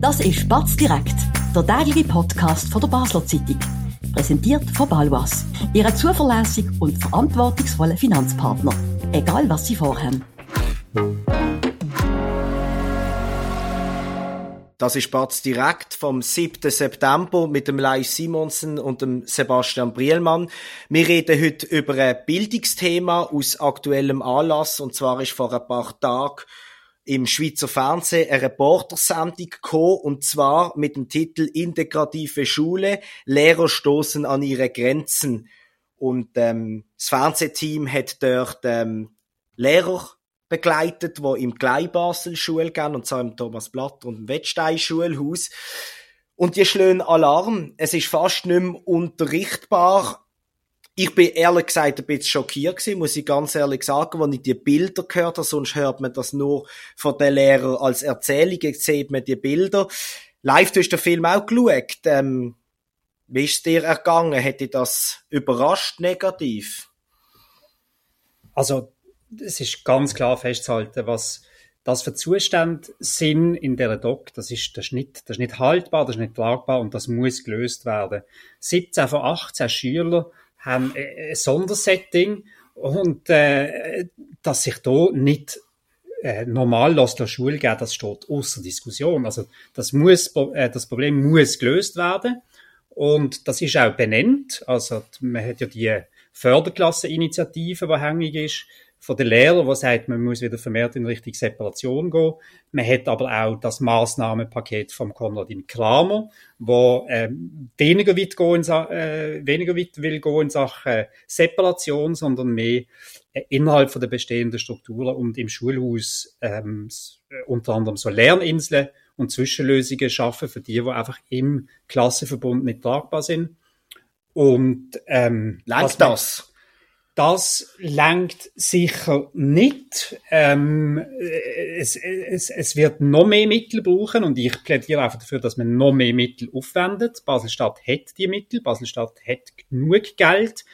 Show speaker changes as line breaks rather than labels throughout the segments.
Das ist Batz direkt, der tägliche Podcast von der Basler Zeitung. Präsentiert von Balwas, Ihrem zuverlässigen und verantwortungsvollen Finanzpartner. Egal was Sie vorhaben.
Das ist Batz direkt vom 7. September mit dem Lai Simonsen und dem Sebastian Brielmann. Wir reden heute über ein Bildungsthema aus aktuellem Anlass und zwar ist vor ein paar Tagen im Schweizer Fernsehen eine Reportersendung gekommen, und zwar mit dem Titel Integrative Schule, Lehrer stoßen an ihre Grenzen. Und ähm, das Fernsehteam hat dort ähm, Lehrer begleitet, wo im Gleibasel Schule gehen, und zwar im Thomas Blatt und im Wettstein Schulhaus. Und die schlönen Alarm. Es ist fast nicht mehr unterrichtbar. Ich bin ehrlich gesagt ein bisschen schockiert gewesen, muss ich ganz ehrlich sagen, wenn ich die Bilder gehört habe, sonst hört man das nur von den Lehrern als Erzählung, jetzt sieht man die Bilder. Live, du hast den Film auch geschaut. Ähm, wie ist es dir ergangen? Hätte das überrascht negativ?
Also, es ist ganz klar festzuhalten, was das für Zustände sind in der Doc, das ist, das ist, nicht, das ist nicht haltbar, das ist nicht tragbar und das muss gelöst werden. 17 von 18 Schüler haben ein Sondersetting und äh, dass sich da nicht äh, normal lässt der Schule geben, das steht außer Diskussion. Also das muss, äh, das Problem muss gelöst werden und das ist auch benannt. Also man hat ja die Förderklasseninitiative, die hängig ist von den Lehrern, der sagt, man muss wieder vermehrt in Richtung Separation gehen. Man hat aber auch das Maßnahmenpaket vom Konradin Kramer, wo ähm, weniger weit gehen, äh, weniger weit will gehen in Sachen Separation, sondern mehr äh, innerhalb von der bestehenden Strukturen und im Schulhaus ähm, äh, unter anderem so Lerninseln und Zwischenlösungen schaffen für die, die einfach im Klassenverbund nicht tragbar sind. Und ähm,
Langt das?
Das langt sicher nicht. Ähm, es, es, es wird noch mehr Mittel brauchen und ich plädiere einfach dafür, dass man noch mehr Mittel aufwendet. Baselstadt hat die Mittel, Baselstadt hat genug Geld,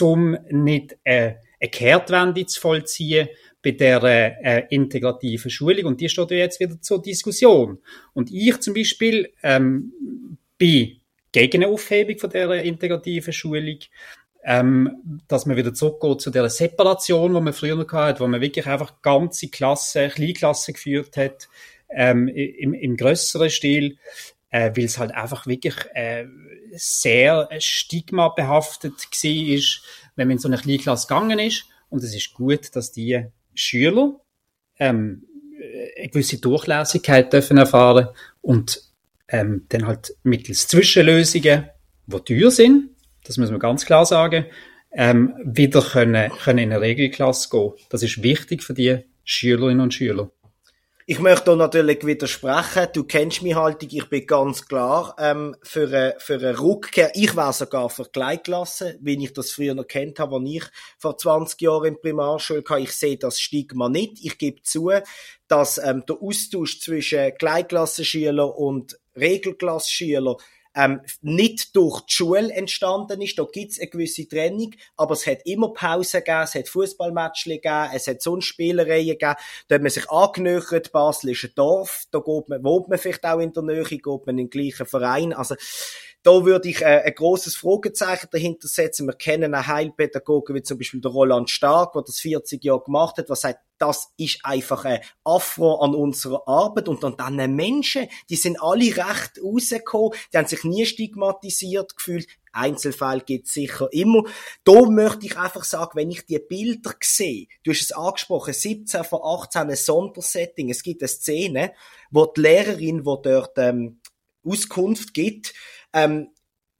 um nicht äh, eine Kehrtwende zu vollziehen bei der äh, integrativen Schulung und die steht ja jetzt wieder zur Diskussion. Und ich zum Beispiel ähm, bin gegen eine Aufhebung von der integrativen Schulung ähm, dass man wieder zurückgeht zu der Separation, die man früher noch hatte, wo man wirklich einfach ganze Klassen, Kleinklassen geführt hat, ähm, im, im größeren Stil, äh, weil es halt einfach wirklich äh, sehr stigmabehaftet war, ist, wenn man in so eine Kleinklasse gegangen ist. Und es ist gut, dass die Schüler ähm, eine gewisse Durchlässigkeit dürfen erfahren und ähm, dann halt mittels Zwischenlösungen, die teuer sind, das muss man ganz klar sagen, ähm, wieder können, können in eine Regelklasse gehen. Das ist wichtig für die Schülerinnen und Schüler.
Ich möchte da natürlich widersprechen. Du kennst mich halt, ich bin ganz klar ähm, für, eine, für eine Rückkehr. Ich wäre sogar für Gleitklasse, wie ich das früher noch kennt habe, als ich vor 20 Jahren in Primarschule hatte. Ich sehe das Stigma nicht. Ich gebe zu, dass ähm, der Austausch zwischen Gleitklassenschülern und Regelklassenschülern ähm, nicht durch die Schule entstanden ist. Da gibt's eine gewisse Trennung, aber es hat immer Pausen gegeben, es hat Fußballmatches gegeben, es hat sonst Spielereien gegeben. Da hat man sich angenöchert, Basel ist ein Dorf, da geht man, wohnt man vielleicht auch in der Nähe, geht man in den gleichen Verein. Also da würde ich äh, ein großes Fragezeichen dahinter setzen. Wir kennen einen Heilpädagogen wie zum Beispiel der Roland Stark, der das 40 Jahre gemacht hat, was sagt, das ist einfach ein Affront an unserer Arbeit und an diesen Menschen, die sind alle recht rausgekommen, die haben sich nie stigmatisiert gefühlt. Einzelfall gibt es sicher immer. Da möchte ich einfach sagen, wenn ich die Bilder sehe, du hast es angesprochen, 17 von 18 ein Sondersetting, es gibt eine Szene, wo die Lehrerin, die dort ähm, Auskunft gibt, ähm,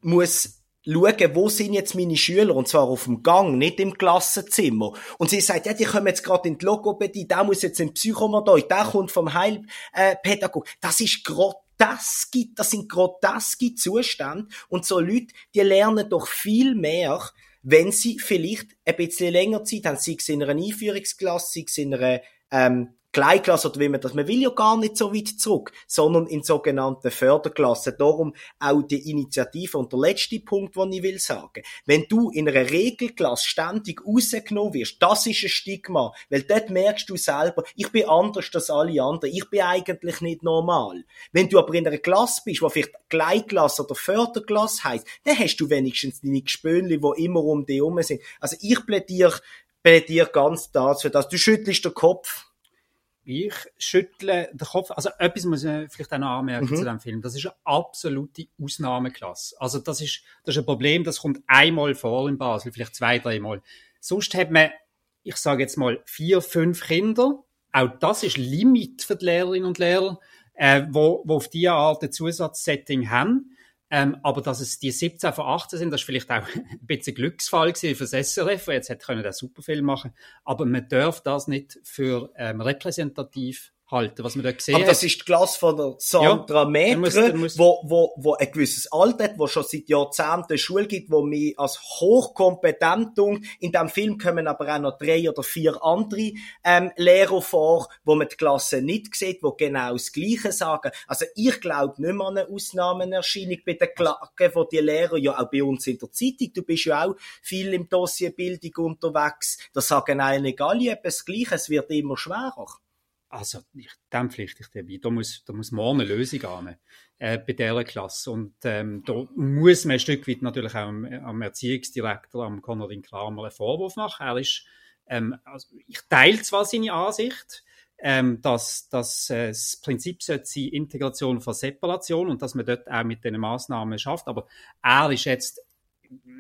muss schauen, wo sind jetzt meine Schüler, und zwar auf dem Gang, nicht im Klassenzimmer. Und sie sagt, ja, die kommen jetzt gerade in die Logopädie, der muss jetzt in die Psychomotorik, der kommt vom Heilpädagog. Das ist groteske, das sind groteske Zustände. Und so Leute, die lernen doch viel mehr, wenn sie vielleicht ein bisschen länger Zeit haben, sei es in einer Einführungsklasse, sei es in einer ähm, Kleinklasse oder wie man das, man will ja gar nicht so weit zurück, sondern in sogenannten Förderklassen. Darum auch die Initiative und der letzte Punkt, den ich will sagen. Wenn du in einer Regelklasse ständig rausgenommen wirst, das ist ein Stigma, weil dort merkst du selber, ich bin anders als alle anderen, ich bin eigentlich nicht normal. Wenn du aber in einer Klasse bist, wo vielleicht Kleinklasse oder Förderklasse heisst, dann hast du wenigstens deine Gespönli, die immer um dich herum sind. Also ich plädiere, plädiere ganz dazu, dass du schüttelst den Kopf,
ich schüttle den Kopf. Also etwas muss ich vielleicht auch noch anmerken mhm. zu dem Film. Das ist eine absolute Ausnahmeklasse. Also das ist, das ist ein Problem, das kommt einmal vor in Basel, vielleicht zwei, dreimal. Sonst hat man, ich sage jetzt mal, vier, fünf Kinder. Auch das ist Limit für die Lehrerinnen und Lehrer, äh, wo, wo auf diese Art ein Zusatzsetting haben. Ähm, aber dass es die 17 von 18 sind, das ist vielleicht auch ein bisschen Glücksfall gewesen für das SRF, weil jetzt hätte können der Superfilm machen. Aber man darf das nicht für ähm, repräsentativ halten, was man da gesehen
Aber das ist die Klasse von der Sandra ja, Metre, muss, muss, wo, wo, wo ein gewisses Alter hat, wo schon seit Jahrzehnten Schule gibt, wo mich als hochkompetent tun. In dem Film kommen aber auch noch drei oder vier andere ähm, Lehrer vor, wo man die Klasse nicht sieht, wo genau das Gleiche sagen. Also ich glaube nicht mehr an eine Ausnahmenerscheinung bei den Klagen, wo die Lehrer, ja auch bei uns in der Zeitung, du bist ja auch viel im Dossier Bildung unterwegs, da sagen eigentlich alle etwas Gleiches, es wird immer schwerer.
Also, ich, dem pflichte ich dir bei. Da muss, da muss morgen eine Lösung haben, äh, bei dieser Klasse. Und, ähm, da muss man ein Stück weit natürlich auch am, am Erziehungsdirektor, am Konradin Kramer, einen Vorwurf machen. Er ist, ähm, also ich teile zwar seine Ansicht, ähm, dass, dass äh, das Prinzip sollte sein, Integration von Separation und dass man dort auch mit diesen Massnahmen schafft. Aber er ist jetzt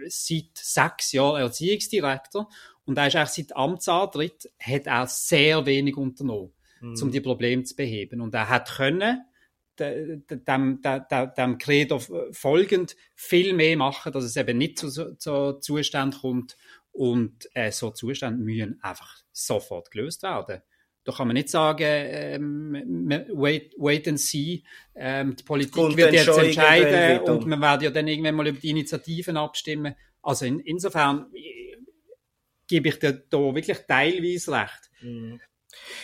seit sechs Jahren Erziehungsdirektor und er ist auch seit Amtsantritt, hat er sehr wenig unternommen mhm. um die Probleme zu beheben. Und er hat können, dem, dem, dem, Credo folgend viel mehr machen, dass es eben nicht zu, zu, zu Zuständen kommt. Und äh, so Zustände müssen einfach sofort gelöst werden. Da kann man nicht sagen, ähm, wait, wait and see, ähm, die Politik und wird jetzt entscheiden und man wird ja dann irgendwann mal über die Initiativen abstimmen. Also in, insofern äh, gebe ich dir da wirklich teilweise recht. Mhm.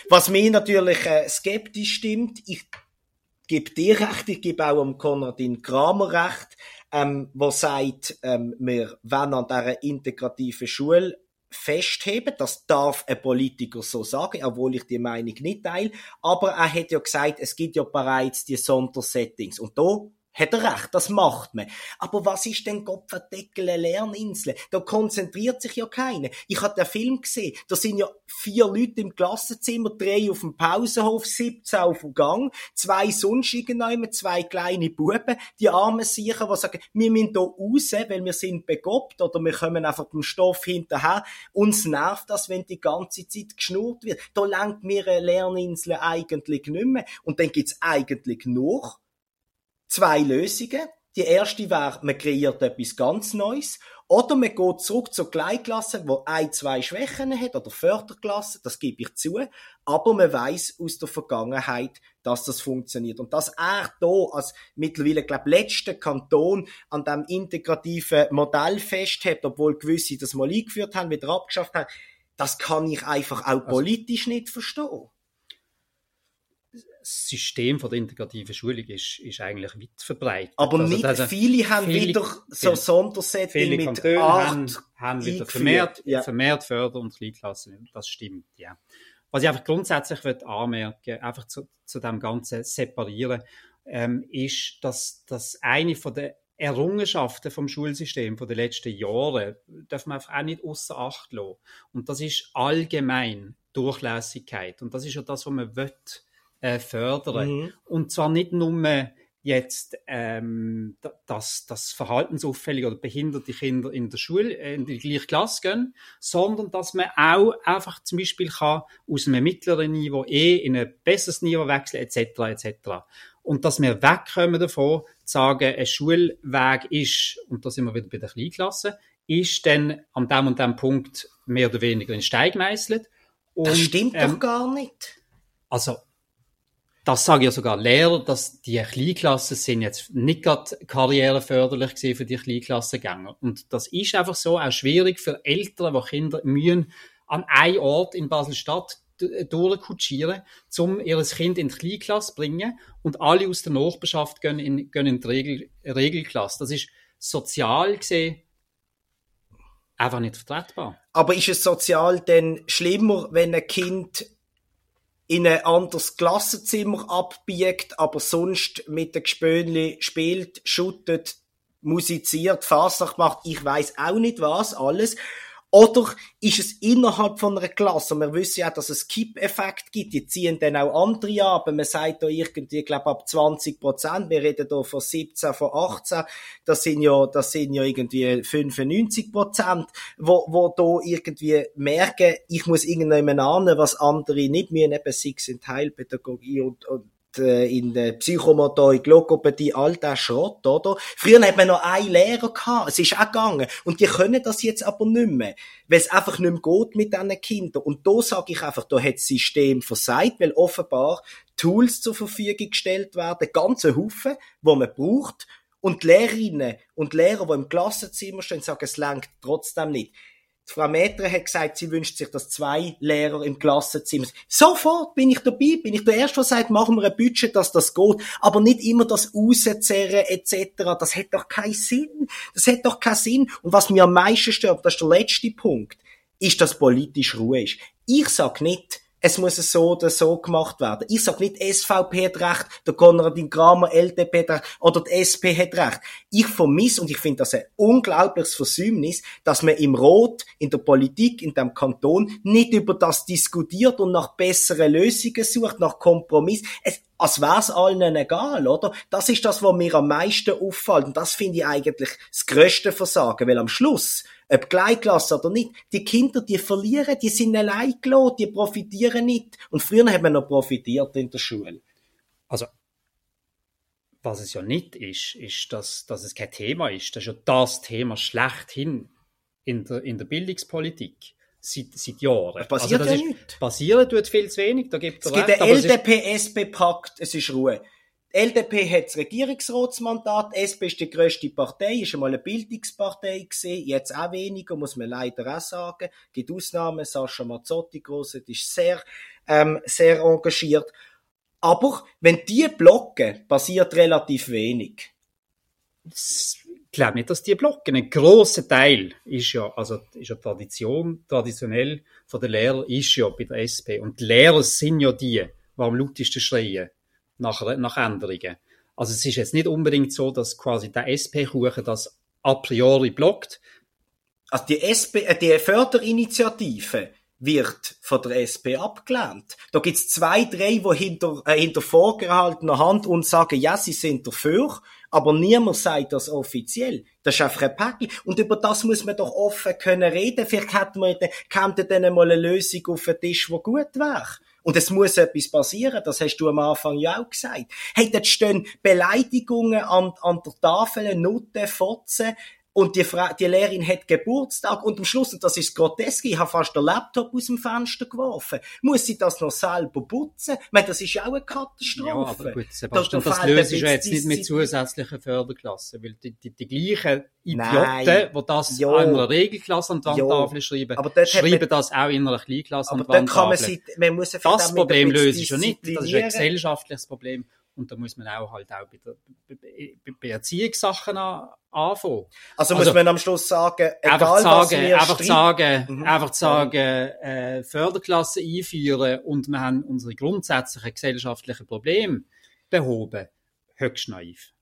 Was mich natürlich äh, skeptisch stimmt, ich gebe dir recht, ich gebe auch am Konradin Kramer recht, ähm, wo sagt, ähm, wir wollen an dieser integrativen Schule festheben. Das darf ein Politiker so sagen, obwohl ich die Meinung nicht teile. Aber er hat ja gesagt, es gibt ja bereits die Sondersettings. Und da hat er recht, das macht man. Aber was ist denn Gott verdeckele Lerninsel? Da konzentriert sich ja keiner. Ich habe den Film gesehen, da sind ja vier Leute im Klassenzimmer, drei auf dem Pausenhof, 17 auf dem Gang, zwei sonstigen zwei kleine Buben, die armen Sicher, die sagen, wir müssen hier raus, weil wir sind begobt oder wir kommen einfach dem Stoff hinterher. Uns nervt das, wenn die ganze Zeit geschnurrt wird. Da lenkt mir eine Lerninsel eigentlich nicht mehr. Und dann gibt's eigentlich noch zwei Lösungen. Die erste wäre, man kreiert etwas ganz Neues. Oder man geht zurück zur Kleinklasse, wo ein, zwei Schwächen hat, oder Förderklasse, das gebe ich zu. Aber man weiß aus der Vergangenheit, dass das funktioniert. Und dass er da als mittlerweile, glaube letzter Kanton an dem integrativen Modell festhält, obwohl gewisse das mal eingeführt haben, wieder abgeschafft haben, das kann ich einfach auch also politisch nicht verstehen.
System von der integrativen Schulung ist, ist eigentlich weit verbreitet.
Aber also, nicht also, viele haben viele, wieder so Sondersetting mit Kantone
haben, haben wieder vermehrt, ja. vermehrt Förder- und Kleinklassen. Das stimmt, ja. Was ich einfach grundsätzlich würde anmerken, einfach zu, zu dem ganzen Separieren, ähm, ist, dass, dass eine von der Errungenschaften vom Schulsystem von den letzten Jahren darf man einfach auch nicht außer Acht lassen. Und das ist allgemein Durchlässigkeit. Und das ist ja das, was man will äh, fördern. Mhm. Und zwar nicht nur jetzt ähm, dass das verhaltensauffällige oder behinderte Kinder in der Schule äh, in die gleiche Klasse gehen, sondern dass man auch einfach zum Beispiel kann aus einem mittleren Niveau eh in ein besseres Niveau wechseln etc. etc. Und dass wir wegkommen davon, zu sagen, ein Schulweg ist, und da sind wir wieder bei der Kleinklasse, ist dann an dem und dem Punkt mehr oder weniger in Stein gemeißelt.
das stimmt ähm, doch gar nicht.
Also das sage ja sogar Lehrer, dass die Kleinklassen sind jetzt nicht gerade karriereförderlich gewesen für die Kleinklassengänger. Und das ist einfach so auch schwierig für Eltern, die Kinder mühen an einem Ort in Basel-Stadt durchkutschieren, um ihr Kind in die Kleinklasse zu bringen und alle aus der Nachbarschaft gehen in, gehen in die Regel, Regelklasse. Das ist sozial gesehen einfach nicht vertretbar.
Aber ist es sozial denn schlimmer, wenn ein Kind in ein anderes Klassenzimmer abbiegt, aber sonst mit den Gespönli spielt, schuttet, musiziert, Fasnacht macht, ich weiß auch nicht was, alles. Oder ist es innerhalb von einer Klasse? Und wir wissen ja, dass es Kipp-Effekt gibt. Die ziehen dann auch andere ab. Man sagt da irgendwie, ich glaube, ab 20 Prozent. Wir reden da von 17, von 18. Das sind ja, das sind ja irgendwie 95 Prozent, wo, wo da irgendwie merken, ich muss irgendjemand ahnen, was andere nicht. Wir eben sei in Teilpädagogie und, und in der Psychomotorik, Logopädie, all der Schrott, oder? Früher hat man noch einen Lehrer gehabt, es ist auch gegangen. Und die können das jetzt aber nicht mehr, weil es einfach nicht mehr geht mit diesen Kindern. Und da sage ich einfach, da hat das System versagt, weil offenbar Tools zur Verfügung gestellt werden, ganze Haufen, wo man braucht, und Lehrerinnen und Lehrer, die im Klassenzimmer stehen, sagen, es langt trotzdem nicht. Frau Metre hat gesagt, sie wünscht sich, dass zwei Lehrer im Klassenzimmer sind. Sofort bin ich dabei, bin ich der Erste, der sagt, machen wir ein Budget, dass das geht. Aber nicht immer das rauszerren etc. Das hat doch keinen Sinn. Das hat doch keinen Sinn. Und was mir am meisten stört, das ist der letzte Punkt, ist, dass politisch Ruhe ist. Ich sag nicht, es muss so oder so gemacht werden. Ich sag nicht, SVP hat recht, der Konradin Kramer, LDP hat recht, oder die SP hat recht. Ich vermisse, und ich finde das ein unglaubliches Versäumnis, dass man im Rot, in der Politik, in dem Kanton, nicht über das diskutiert und nach besseren Lösungen sucht, nach Kompromiss. Es, als wär's allen egal, oder? Das ist das, was mir am meisten auffällt. Und das finde ich eigentlich das grösste Versagen, weil am Schluss ob Gleichklasse oder nicht, die Kinder, die verlieren, die sind allein gelassen, die profitieren nicht. Und früher hat man noch profitiert in der Schule.
Also, was es ja nicht ist, ist, dass, dass es kein Thema ist. Das ist ja das Thema schlechthin in der, in der Bildungspolitik seit, seit Jahren.
Es passiert
also
ja nichts.
Passieren tut viel zu wenig, da gibt
es gibt recht, einen LDP-SP-Pakt, es ist Ruhe. LDP hat das Regierungsratsmandat, SP ist die grösste Partei, ist einmal eine Bildungspartei gewesen, jetzt auch weniger, muss man leider auch sagen. Es gibt Ausnahmen, Sascha Mazzotti, Grosset, ist sehr, ähm, sehr engagiert. Aber, wenn die blocken, passiert relativ wenig.
Ich glaube nicht, dass die blocken. Ein grosser Teil ist ja, also, ist ja Tradition, traditionell von den Lehrern ist ja bei der SP. Und die Lehrer sind ja die, die am lautesten schreien nach, nach Änderungen. Also es ist jetzt nicht unbedingt so, dass quasi der SP-Kuchen das a priori blockt.
Also die SP, äh, die Förderinitiative wird von der SP abgelehnt. Da gibt's zwei, drei, die hinter, äh, hinter vorgehaltener Hand und sagen, ja, sie sind dafür, aber niemand sagt das offiziell. Das ist einfach ein Päckchen. Und über das muss man doch offen können reden. Vielleicht hätte man, käme dann mal eine Lösung auf den Tisch, die gut wäre. Und es muss etwas passieren, das hast du am Anfang ja auch gesagt. Hey, dort stehen Beleidigungen an, an der Tafel, Nutte, Fotze, und die, Frau, die Lehrerin hat Geburtstag und am Schluss, und das ist grotesk, ich habe fast den Laptop aus dem Fenster geworfen. Muss sie das noch selber putzen? Ich meine, das ist ja auch eine Katastrophe. Ja,
aber gut, Sebastian, das, das löst ja jetzt nicht mit zusätzlichen Förderklassen, weil die, die, die gleichen Idioten, die das jo. an einer Regelklasse an die Wandtafel schreiben, schreiben das auch in einer Kleinklasse an die Wandtafel. Man, man muss das Problem löst ja nicht, das ist ein gesellschaftliches Problem. Und da muss man auch halt auch bei, der, bei, Erziehungssachen an, anfangen.
Also, also muss man am Schluss sagen,
egal einfach sagen, was wir einfach sagen, mhm. einfach sagen, äh, Förderklassen einführen und wir haben unsere grundsätzlichen gesellschaftlichen Probleme behoben. Höchst naiv.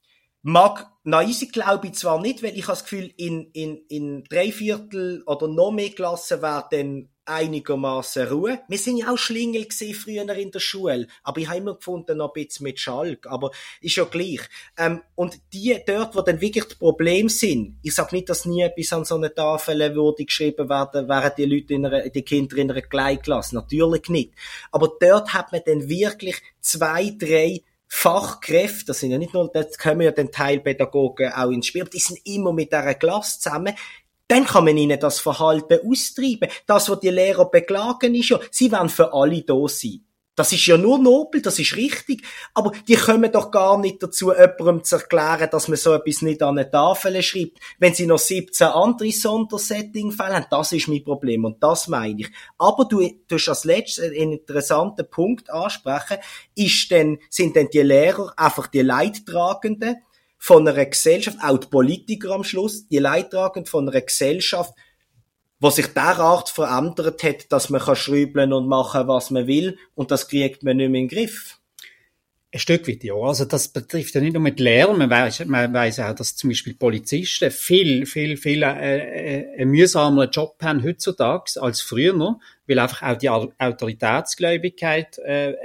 Mag naiv glaube ich zwar nicht, weil ich habe das Gefühl, in, in, in drei Viertel oder noch mehr Klassen werden einigermaßen Ruhe. Wir sind ja auch Schlingel früher in der Schule, aber ich habe immer gefunden noch ein bisschen mit Schalk, aber ist ja gleich. Ähm, und die dort, wo dann wirklich die Probleme sind, ich sage nicht, dass nie etwas an so einer Tafel würde geschrieben werden, wären die Leute in einer, die Kinder in einer Gleichklasse, natürlich nicht. Aber dort hat man dann wirklich zwei, drei Fachkräfte, das sind ja nicht nur, da kommen ja den Teilpädagogen auch ins Spiel, die sind immer mit dieser Klasse zusammen, dann kann man ihnen das Verhalten austreiben. Das, was die Lehrer beklagen, ist ja, sie wollen für alle da sein. Das ist ja nur nobel, das ist richtig. Aber die kommen doch gar nicht dazu, jemandem zu erklären, dass man so etwas nicht an eine Tafel schreibt. Wenn sie noch 17 andere Sondersetting-Fälle haben, das ist mein Problem. Und das meine ich. Aber du, hast als letztes einen interessanten Punkt ansprechen. Ist denn, sind denn die Lehrer einfach die Leidtragenden von einer Gesellschaft, auch die Politiker am Schluss, die Leidtragenden von einer Gesellschaft, wo sich derart verändert hat, dass man kann schrübeln und machen, was man will, und das kriegt man nicht mehr in den Griff.
Ein Stück weit, ja. Also, das betrifft ja nicht nur mit Lehrern. Man weiß, man weiß auch, dass zum Beispiel Polizisten viel, viel, viel, äh, äh, einen mühsameren Job haben heutzutage als früher noch, weil einfach auch die Autoritätsgläubigkeit, äh,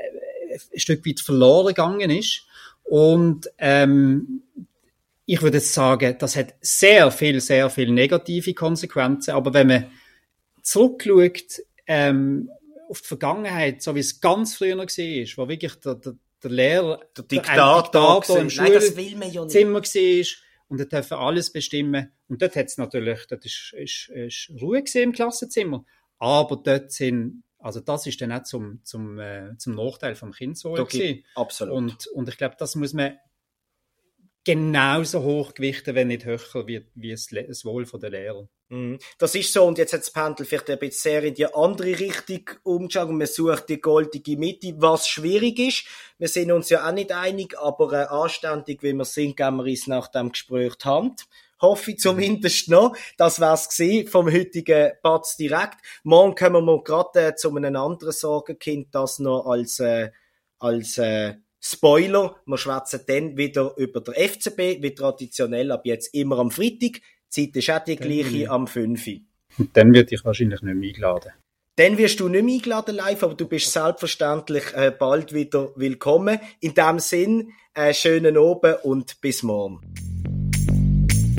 ein Stück weit verloren gegangen ist. Und, ähm, ich würde jetzt sagen, das hat sehr viel, sehr viel negative Konsequenzen. Aber wenn man zurückschaut ähm, auf die Vergangenheit, so wie es ganz früher noch war, wo wirklich der, der, der Lehrer,
der Diktator, der
Diktator im Schulzimmer war und er dürfen alles bestimmen. Und dort hat es natürlich, dort ist, ist, ist Ruhe im Klassenzimmer. Aber dort sind also das ist dann auch zum, zum, äh, zum Nachteil vom Kindeswohl
okay, Absolut.
Und, und ich glaube, das muss man genauso hoch gewichten, wenn nicht höher wird, wie es, das Wohl der Lehrer.
Mhm. Das ist so, und jetzt hat das Pendel vielleicht ein bisschen sehr in die andere Richtung umgeschaut und man sucht die goldige Mitte, was schwierig ist. Wir sind uns ja auch nicht einig, aber äh, anständig, wie wir sind, geben wir uns nach dem Gespräch die Hand. Hoffe ich zumindest noch. Das wär's gewesen vom heutigen Batz direkt. Morgen kommen wir gerade äh, zu einem anderen Sorgenkind, das noch als, äh, als äh, Spoiler, wir schwätzen dann wieder über der FCB, wie traditionell, ab jetzt immer am Freitag. Die Zeit ist auch die gleiche, am 5.
Und dann wird ich wahrscheinlich nicht mehr eingeladen.
Dann wirst du nicht mehr eingeladen live, aber du bist selbstverständlich äh, bald wieder willkommen. In dem Sinn, äh, schönen Abend und bis morgen.